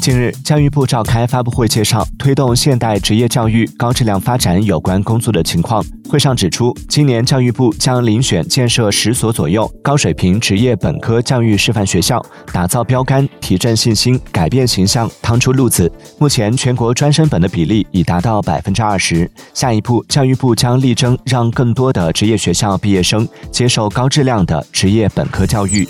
近日教育部召开发布会介绍推动现代职业教育高质量发展有关工作的情况会上指出今年教育部将遴选建设十所左右高水平职业本科教育示范学校打造标杆提振信心改变形象趟出路子目前全国专升本的比例已达到百分之二十。下一步教育部将力争让更多的职业学校毕业生接受高质量的职业本科教育。